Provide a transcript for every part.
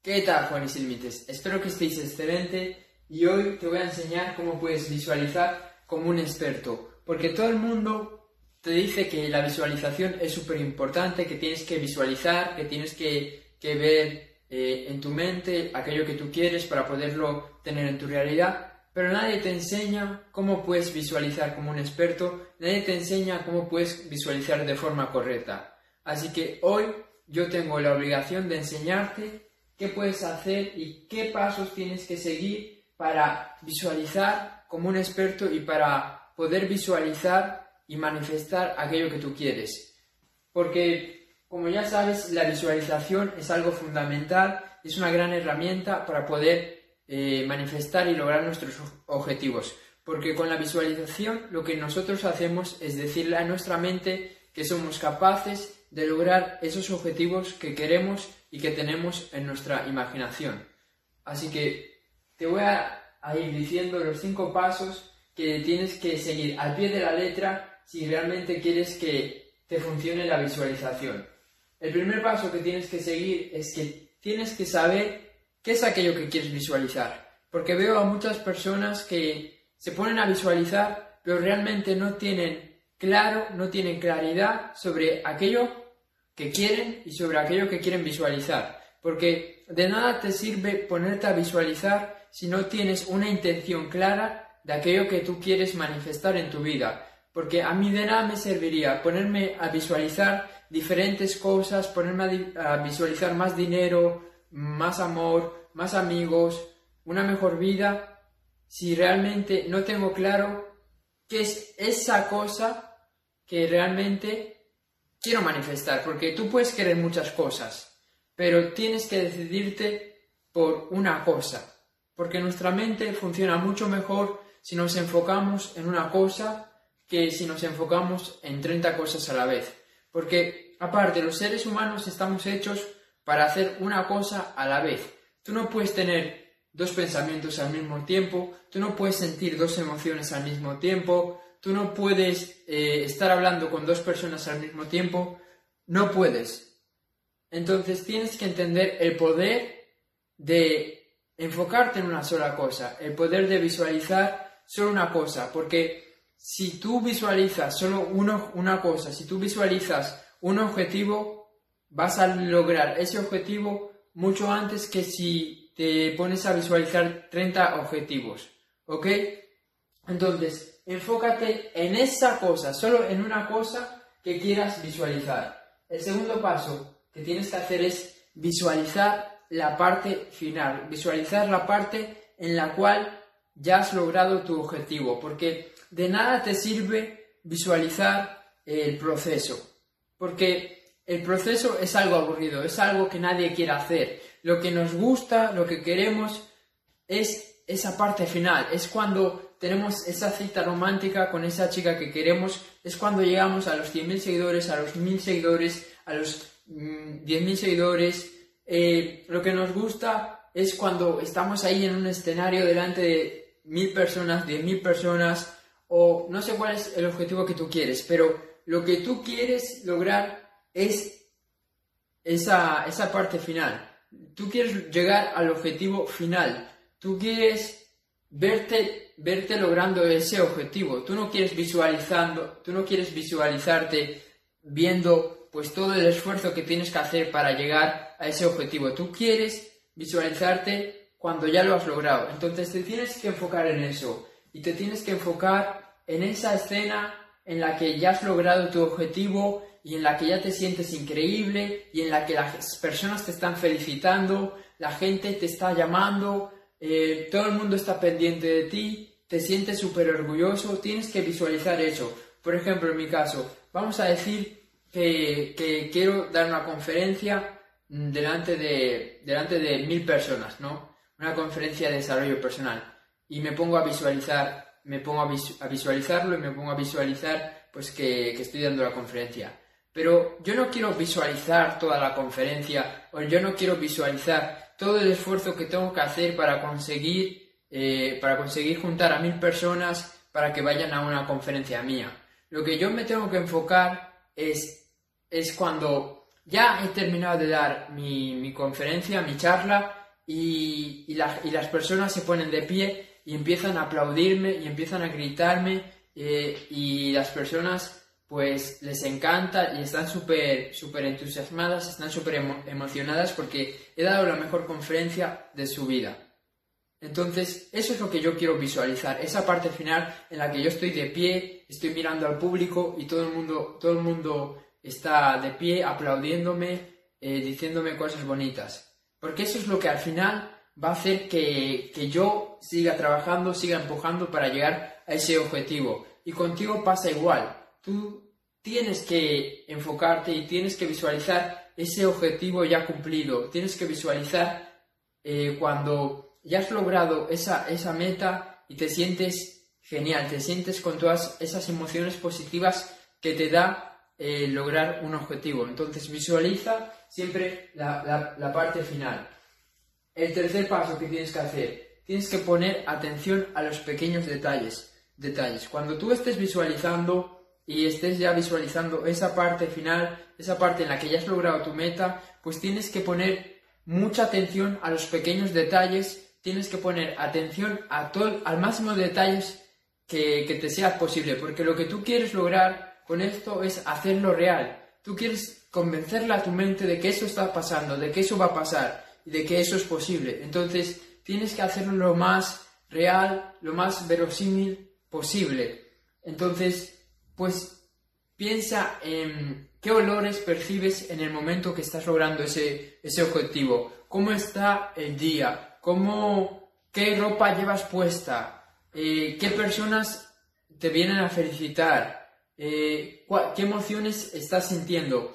¿Qué tal, Juan y Límites? Espero que estéis excelente y hoy te voy a enseñar cómo puedes visualizar como un experto, porque todo el mundo te dice que la visualización es súper importante, que tienes que visualizar, que tienes que, ver eh, en tu mente aquello que tú quieres para poderlo tener en tu realidad, pero nadie te enseña cómo puedes visualizar como un experto, nadie te enseña cómo puedes visualizar de forma correcta. Así que hoy yo tengo la obligación de enseñarte qué puedes hacer y qué pasos tienes que seguir para visualizar como un experto y para poder visualizar y manifestar aquello que tú quieres. Porque, como ya sabes, la visualización es algo fundamental, es una gran herramienta para poder eh, manifestar y lograr nuestros objetivos. Porque con la visualización lo que nosotros hacemos es decirle a nuestra mente que somos capaces de lograr esos objetivos que queremos y que tenemos en nuestra imaginación. Así que te voy a, ir diciendo los cinco pasos que tienes que seguir al pie de la letra si realmente quieres que te funcione la visualización. El primer paso que tienes que seguir es que tienes que saber qué es aquello que quieres visualizar. Porque veo a muchas personas que se ponen a visualizar, pero realmente no tienen claro, no tienen claridad sobre aquello que quieren y sobre aquello que quieren visualizar. Porque de nada te sirve ponerte a visualizar si no tienes una intención clara de aquello que tú quieres manifestar en tu vida. Porque a mí de nada me serviría ponerme a visualizar diferentes cosas, ponerme a, visualizar más dinero, más amor, más amigos, una mejor vida, si realmente no tengo claro qué es esa cosa que realmente quiero manifestar, porque tú puedes querer muchas cosas, pero tienes que decidirte por una cosa, porque nuestra mente funciona mucho mejor si nos enfocamos en una cosa que si nos enfocamos en 30 cosas a la vez. Porque aparte, los seres humanos estamos hechos para hacer una cosa a la vez. Tú no puedes tener dos pensamientos al mismo tiempo, tú no puedes sentir dos emociones al mismo tiempo, tú no puedes eh, estar hablando con dos personas al mismo tiempo, no puedes. Entonces tienes que entender el poder de enfocarte en una sola cosa, el poder de visualizar solo una cosa, porque si tú visualizas solo una cosa, si tú visualizas un objetivo, vas a lograr ese objetivo mucho antes que si te pones a visualizar 30 objetivos, ¿ok? Entonces, enfócate en esa cosa, solo en una cosa que quieras visualizar. El segundo paso que tienes que hacer es visualizar la parte final, visualizar la parte en la cual ya has logrado tu objetivo, porque de nada te sirve visualizar el proceso, porque el proceso es algo aburrido, es algo que nadie quiere hacer. Lo que nos gusta, lo que queremos es esa parte final, es cuando tenemos esa cita romántica con esa chica que queremos, es cuando llegamos a los 100.000 seguidores, a los 1.000 seguidores, a los 10.000 mm, seguidores. Eh, lo que nos gusta es cuando estamos ahí en un escenario delante de 1.000 personas, 10.000 personas, o no sé cuál es el objetivo que tú quieres, pero lo que tú quieres lograr es esa, esa parte final. Tú quieres llegar al objetivo final. Tú quieres verte, verte logrando ese objetivo. Tú no quieres visualizando, tú no quieres visualizarte viendo pues todo el esfuerzo que tienes que hacer para llegar a ese objetivo. Tú quieres visualizarte cuando ya lo has logrado. Entonces te tienes que enfocar en eso y te tienes que enfocar en esa escena en la que ya has logrado tu objetivo y en la que ya te sientes increíble y en la que las personas te están felicitando, la gente te está llamando, eh, todo el mundo está pendiente de ti, te sientes súper orgulloso, tienes que visualizar eso. Por ejemplo, en mi caso, vamos a decir que, quiero dar una conferencia delante de, delante de mil personas, ¿no? Una conferencia de desarrollo personal. Y me pongo a visualizar, me pongo a, visualizarlo y me pongo a visualizar pues que, que estoy dando la conferencia. Pero yo no quiero visualizar toda la conferencia o yo no quiero visualizar todo el esfuerzo que tengo que hacer para conseguir, eh, para conseguir juntar a mil personas para que vayan a una conferencia mía. Lo que yo me tengo que enfocar es, es cuando ya he terminado de dar mi, conferencia, mi charla, y, y, las personas se ponen de pie y empiezan a aplaudirme y empiezan a gritarme, eh, y las personas pues les encanta y están súper super entusiasmadas, están súper emocionadas porque he dado la mejor conferencia de su vida. Entonces, eso es lo que yo quiero visualizar, esa parte final en la que yo estoy de pie, estoy mirando al público y todo el mundo, todo el mundo está de pie aplaudiéndome, eh, diciéndome cosas bonitas. Porque eso es lo que al final va a hacer que, que yo siga trabajando, siga empujando para llegar a ese objetivo. Y contigo pasa igual. Tú tienes que enfocarte y tienes que visualizar ese objetivo ya cumplido. Tienes que visualizar eh, cuando ya has logrado esa, esa meta y te sientes genial, te sientes con todas esas emociones positivas que te da eh, lograr un objetivo. Entonces visualiza siempre la, la, parte final. El tercer paso que tienes que hacer, tienes que poner atención a los pequeños detalles. detalles. Cuando tú estés visualizando y estés ya visualizando esa parte final, esa parte en la que ya has logrado tu meta, pues tienes que poner mucha atención a los pequeños detalles tienes que poner atención a todo, al máximo de detalles que, que te sea posible, porque lo que tú quieres lograr con esto es hacerlo real. Tú quieres convencerle a tu mente de que eso está pasando, de que eso va a pasar y de que eso es posible. Entonces, tienes que hacerlo lo más real, lo más verosímil posible. Entonces, pues piensa en qué olores percibes en el momento que estás logrando ese, ese objetivo, cómo está el día, cómo, qué ropa llevas puesta, eh, qué personas te vienen a felicitar, eh, qué emociones estás sintiendo.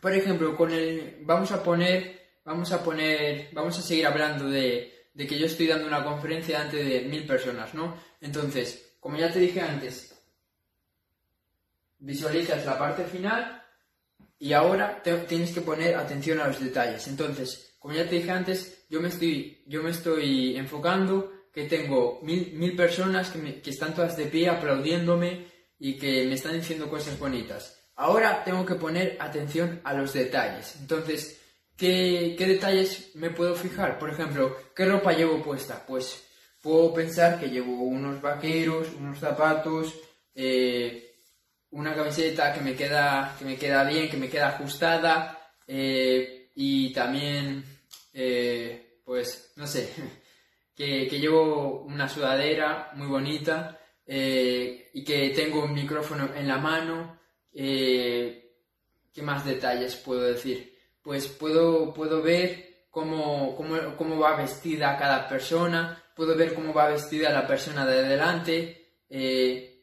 Por ejemplo, con el, vamos a poner, vamos a poner, vamos a seguir hablando de, que yo estoy dando una conferencia ante de mil personas, ¿no? Entonces, como ya te dije antes, visualizas la parte final y ahora tienes que poner atención a los detalles. Entonces, como ya te dije antes, yo me estoy, yo me estoy enfocando que tengo mil, mil personas que, que están todas de pie aplaudiéndome y que me están diciendo cosas bonitas. Ahora tengo que poner atención a los detalles. Entonces, ¿qué, ¿qué, detalles me puedo fijar? Por ejemplo, ¿qué ropa llevo puesta? Pues puedo pensar que llevo unos vaqueros, unos zapatos, eh, una camiseta que me queda, que me queda bien, que me queda ajustada eh, y también eh, pues no sé, que, llevo una sudadera muy bonita eh, y que tengo un micrófono en la mano. Eh, ¿Qué más detalles puedo decir? Pues puedo, puedo ver cómo, cómo, va vestida cada persona, puedo ver cómo va vestida la persona de delante,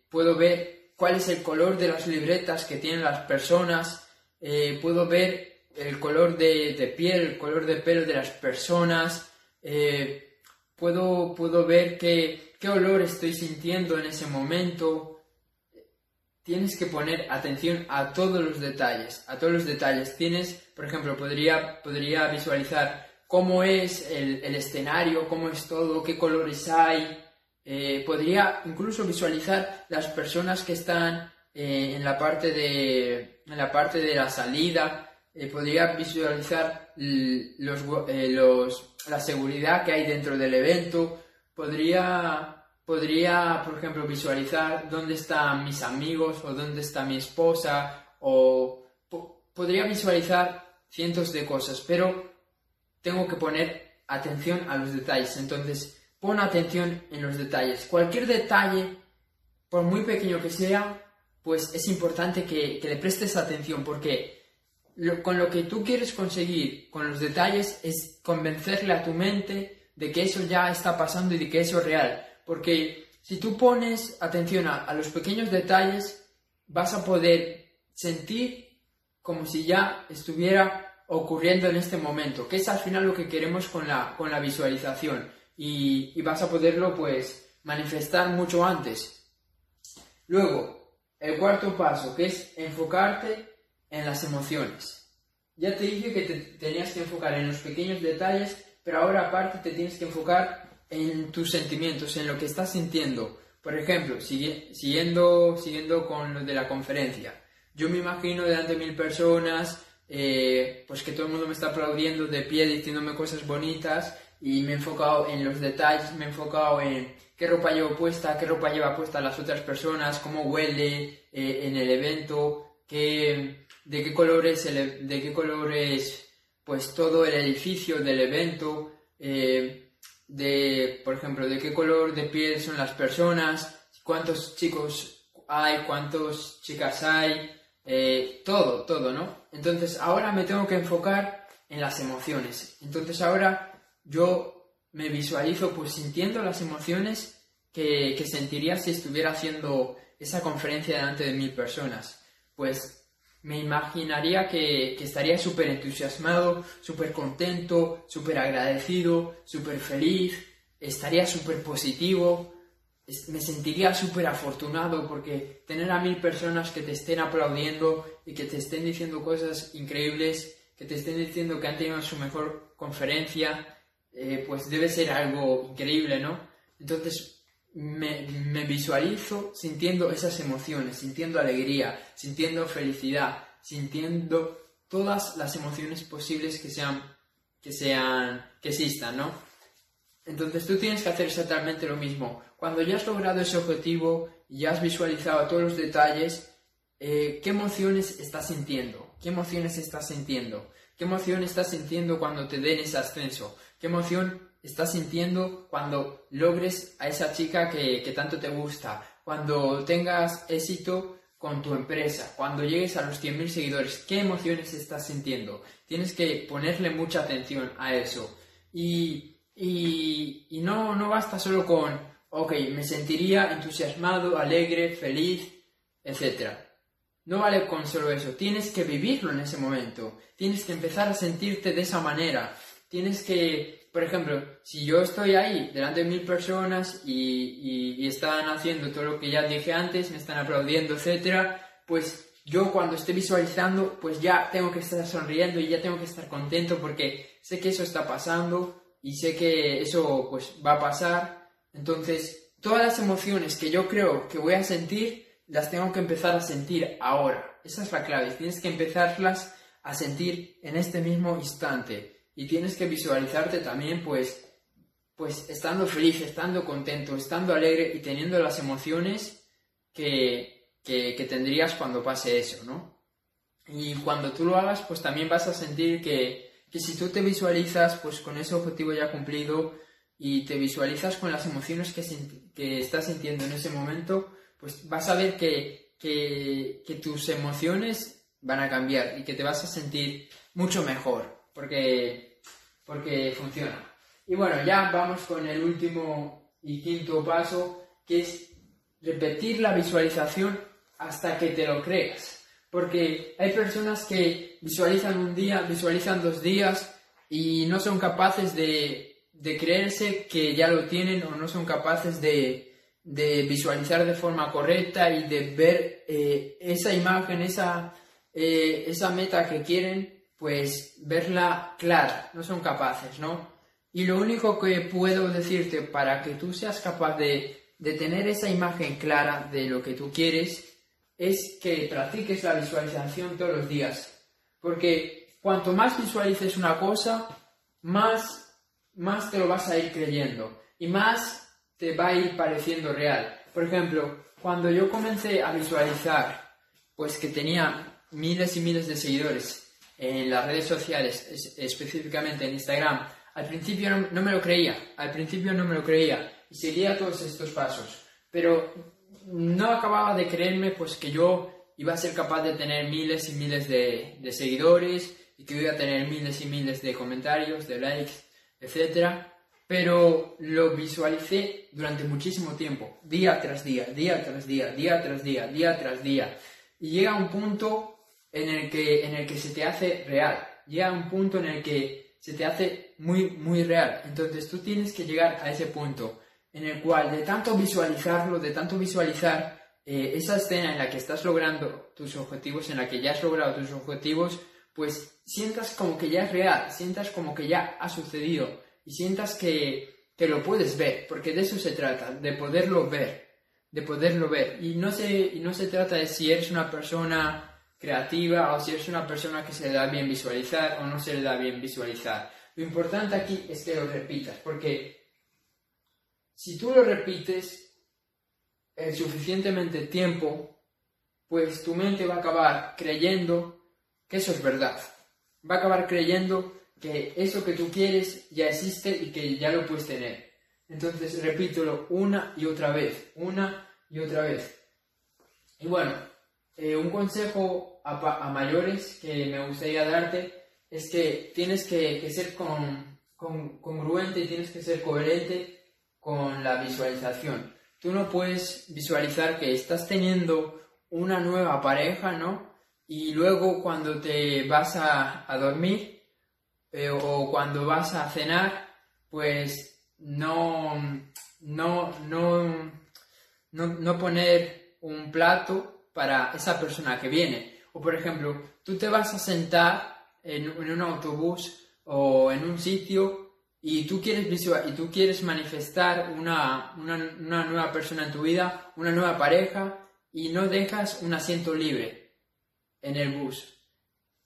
puedo ver cuál es el color de las libretas que tienen las personas, puedo ver el color de, piel, el color de pelo de las personas, eh, puedo, puedo ver qué, qué olor estoy sintiendo en ese momento. Tienes que poner atención a todos los detalles, a todos los detalles. Tienes, por ejemplo, podría, podría visualizar cómo es el, escenario, cómo es todo, qué colores hay. Eh, podría incluso visualizar las personas que están eh, en, la parte de, en la parte de la salida, eh, podría visualizar los, eh, los, la seguridad que hay dentro del evento, podría, podría, por ejemplo, visualizar dónde están mis amigos o dónde está mi esposa, o podría visualizar cientos de cosas, pero tengo que poner atención a los detalles. Entonces, pon atención en los detalles. Cualquier detalle, por muy pequeño que sea, pues es importante que, que le prestes atención porque con lo que tú quieres conseguir, con los detalles, es convencerle a tu mente de que eso ya está pasando y de que eso es real. Porque si tú pones atención a, los pequeños detalles, vas a poder sentir como si ya estuviera ocurriendo en este momento, que es al final lo que queremos con la, con la visualización. Y, y vas a poderlo pues manifestar mucho antes. Luego, el cuarto paso, que es enfocarte en las emociones. Ya te dije que te tenías que enfocar en los pequeños detalles, pero ahora aparte te tienes que enfocar en tus sentimientos, en lo que estás sintiendo. Por ejemplo, siguiendo, siguiendo con lo de la conferencia. Yo me imagino delante de mil personas, eh, pues que todo el mundo me está aplaudiendo de pie, diciéndome cosas bonitas y me he enfocado en los detalles, me he enfocado en qué ropa llevo puesta, qué ropa lleva puesta las otras personas, cómo huele eh, en el evento, qué, de qué colores, de qué colores, pues todo el edificio del evento, eh, de, por ejemplo, de qué color de piel son las personas, cuántos chicos hay, cuántas chicas hay, eh, todo, todo, ¿no? Entonces ahora me tengo que enfocar en las emociones. Entonces ahora yo me visualizo pues sintiendo las emociones que, que sentiría si estuviera haciendo esa conferencia delante de mil personas. Pues me imaginaría que, estaría súper entusiasmado, súper contento, súper agradecido, súper feliz, estaría súper positivo, me sentiría súper afortunado porque tener a mil personas que te estén aplaudiendo y que te estén diciendo cosas increíbles, que te estén diciendo que han tenido su mejor conferencia, eh, pues debe ser algo increíble, ¿no? Entonces, me, visualizo sintiendo esas emociones, sintiendo alegría, sintiendo felicidad, sintiendo todas las emociones posibles que sean, que sean, que existan, ¿no? Entonces tú tienes que hacer exactamente lo mismo. Cuando ya has logrado ese objetivo ya has visualizado todos los detalles, eh, ¿qué emociones estás sintiendo? ¿Qué emociones estás sintiendo? ¿Qué emoción estás sintiendo cuando te den ese ascenso? ¿Qué emoción estás sintiendo cuando logres a esa chica que, tanto te gusta, cuando tengas éxito con tu empresa, cuando llegues a los 100.000 seguidores, ¿qué emociones estás sintiendo? Tienes que ponerle mucha atención a eso. Y, y, no, no basta solo con, ok, me sentiría entusiasmado, alegre, feliz, etc. No vale con solo eso, tienes que vivirlo en ese momento, tienes que empezar a sentirte de esa manera, tienes que por ejemplo, si yo estoy ahí delante de mil personas y, están haciendo todo lo que ya dije antes, me están aplaudiendo, etcétera, pues yo cuando esté visualizando, pues ya tengo que estar sonriendo y ya tengo que estar contento porque sé que eso está pasando y sé que eso pues va a pasar. Entonces, todas las emociones que yo creo que voy a sentir, las tengo que empezar a sentir ahora. Esa es la clave, tienes que empezarlas a sentir en este mismo instante y tienes que visualizarte también pues pues estando feliz, estando contento, estando alegre y teniendo las emociones que, que, tendrías cuando pase eso, ¿no? Y cuando tú lo hagas, pues también vas a sentir que, que si tú te visualizas pues con ese objetivo ya cumplido y te visualizas con las emociones que, que estás sintiendo en ese momento, pues vas a ver que, que, tus emociones van a cambiar y que te vas a sentir mucho mejor porque, porque funciona. Y bueno, ya vamos con el último y quinto paso, que es repetir la visualización hasta que te lo creas. Porque hay personas que visualizan un día, visualizan dos días y no son capaces de, de creerse que ya lo tienen o no son capaces de, de visualizar de forma correcta y de ver eh, esa imagen, esa, eh, esa meta que quieren pues verla clara, no son capaces, ¿no? Y lo único que puedo decirte para que tú seas capaz de, de tener esa imagen clara de lo que tú quieres es que practiques la visualización todos los días. Porque cuanto más visualices una cosa, más, más te lo vas a ir creyendo y más te va a ir pareciendo real. Por ejemplo, cuando yo comencé a visualizar, pues que tenía miles y miles de seguidores en las redes sociales, específicamente en Instagram, al principio no, me lo creía, al principio no me lo creía y seguía todos estos pasos, pero no acababa de creerme pues que yo iba a ser capaz de tener miles y miles de, seguidores y que iba a tener miles y miles de comentarios, de likes, etc. Pero lo visualicé durante muchísimo tiempo, día tras día, día tras día, día tras día, día tras día. Y llega un punto en el que, en el que se te hace real. Llega un punto en el que se te hace muy, muy real. Entonces tú tienes que llegar a ese punto en el cual de tanto visualizarlo, de tanto visualizar eh, esa escena en la que estás logrando tus objetivos, en la que ya has logrado tus objetivos, pues sientas como que ya es real, sientas como que ya ha sucedido y sientas que, que lo puedes ver, porque de eso se trata, de poderlo ver, de poderlo ver. Y no se, y no se trata de si eres una persona creativa o si eres una persona que se le da bien visualizar o no se le da bien visualizar. Lo importante aquí es que lo repitas, porque si tú lo repites el suficientemente tiempo, pues tu mente va a acabar creyendo que eso es verdad. Va a acabar creyendo que eso que tú quieres ya existe y que ya lo puedes tener. Entonces repítelo una y otra vez, una y otra vez. Y bueno, eh, un consejo a, mayores que me gustaría darte es que tienes que, ser con, congruente y tienes que ser coherente con la visualización. Tú no puedes visualizar que estás teniendo una nueva pareja, ¿no? Y luego cuando te vas a, dormir eh, o cuando vas a cenar, pues no, no, no, no, poner un plato para esa persona que viene. O por ejemplo, tú te vas a sentar en, un autobús o en un sitio y tú quieres visual, y tú quieres manifestar una, nueva persona en tu vida, una nueva pareja, y no dejas un asiento libre en el bus.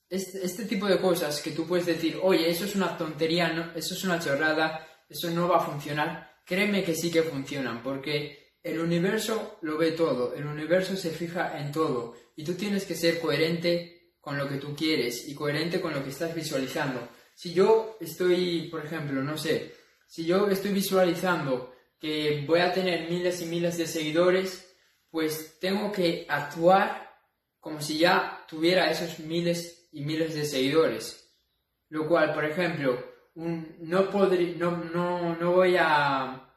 Este, este, tipo de cosas que tú puedes decir, oye, eso es una tontería, no, eso es una chorrada, eso no va a funcionar, créeme que sí que funcionan, porque el universo lo ve todo, el universo se fija en todo, y tú tienes que ser coherente con lo que tú quieres y coherente con lo que estás visualizando. Si yo estoy, por ejemplo, no sé, si yo estoy visualizando que voy a tener miles y miles de seguidores, pues tengo que actuar como si ya tuviera esos miles y miles de seguidores. Lo cual, por ejemplo, no, podré, no, no, no, voy a,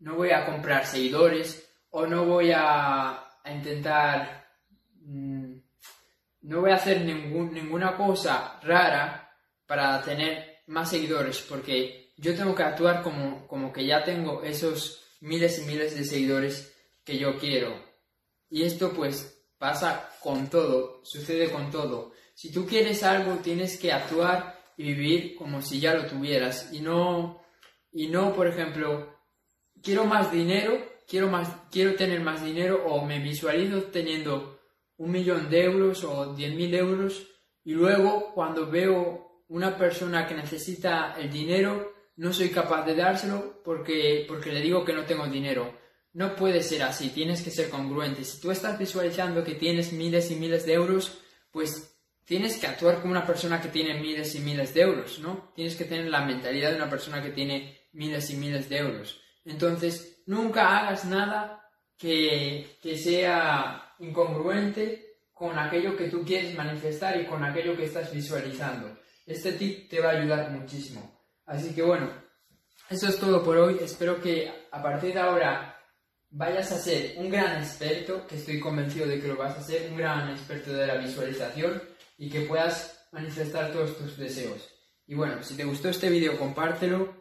no voy a comprar seguidores o no voy a, intentar, mm, no voy a hacer ningún, ninguna cosa rara para tener más seguidores, porque yo tengo que actuar como, como que ya tengo esos miles y miles de seguidores que yo quiero. Y esto pues pasa con todo, sucede con todo. Si tú quieres algo, tienes que actuar y vivir como si ya lo tuvieras y no y no, por ejemplo, quiero más dinero, quiero más quiero tener más dinero o me visualizo teniendo un millón de euros o diez mil euros y luego cuando veo una persona que necesita el dinero, no soy capaz de dárselo porque, porque le digo que no tengo dinero. No puede ser así, tienes que ser congruente. Si tú estás visualizando que tienes miles y miles de euros, pues tienes que actuar como una persona que tiene miles y miles de euros, ¿no? Tienes que tener la mentalidad de una persona que tiene miles y miles de euros. Entonces, nunca hagas nada que, que sea incongruente con aquello que tú quieres manifestar y con aquello que estás visualizando. Este tip te va a ayudar muchísimo. Así que bueno, eso es todo por hoy. Espero que a partir de ahora vayas a ser un gran experto, que estoy convencido de que lo vas a ser, un gran experto de la visualización y que puedas manifestar todos tus deseos. Y bueno, si te gustó este vídeo, compártelo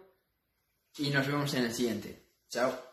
y nos vemos en el siguiente. Chao.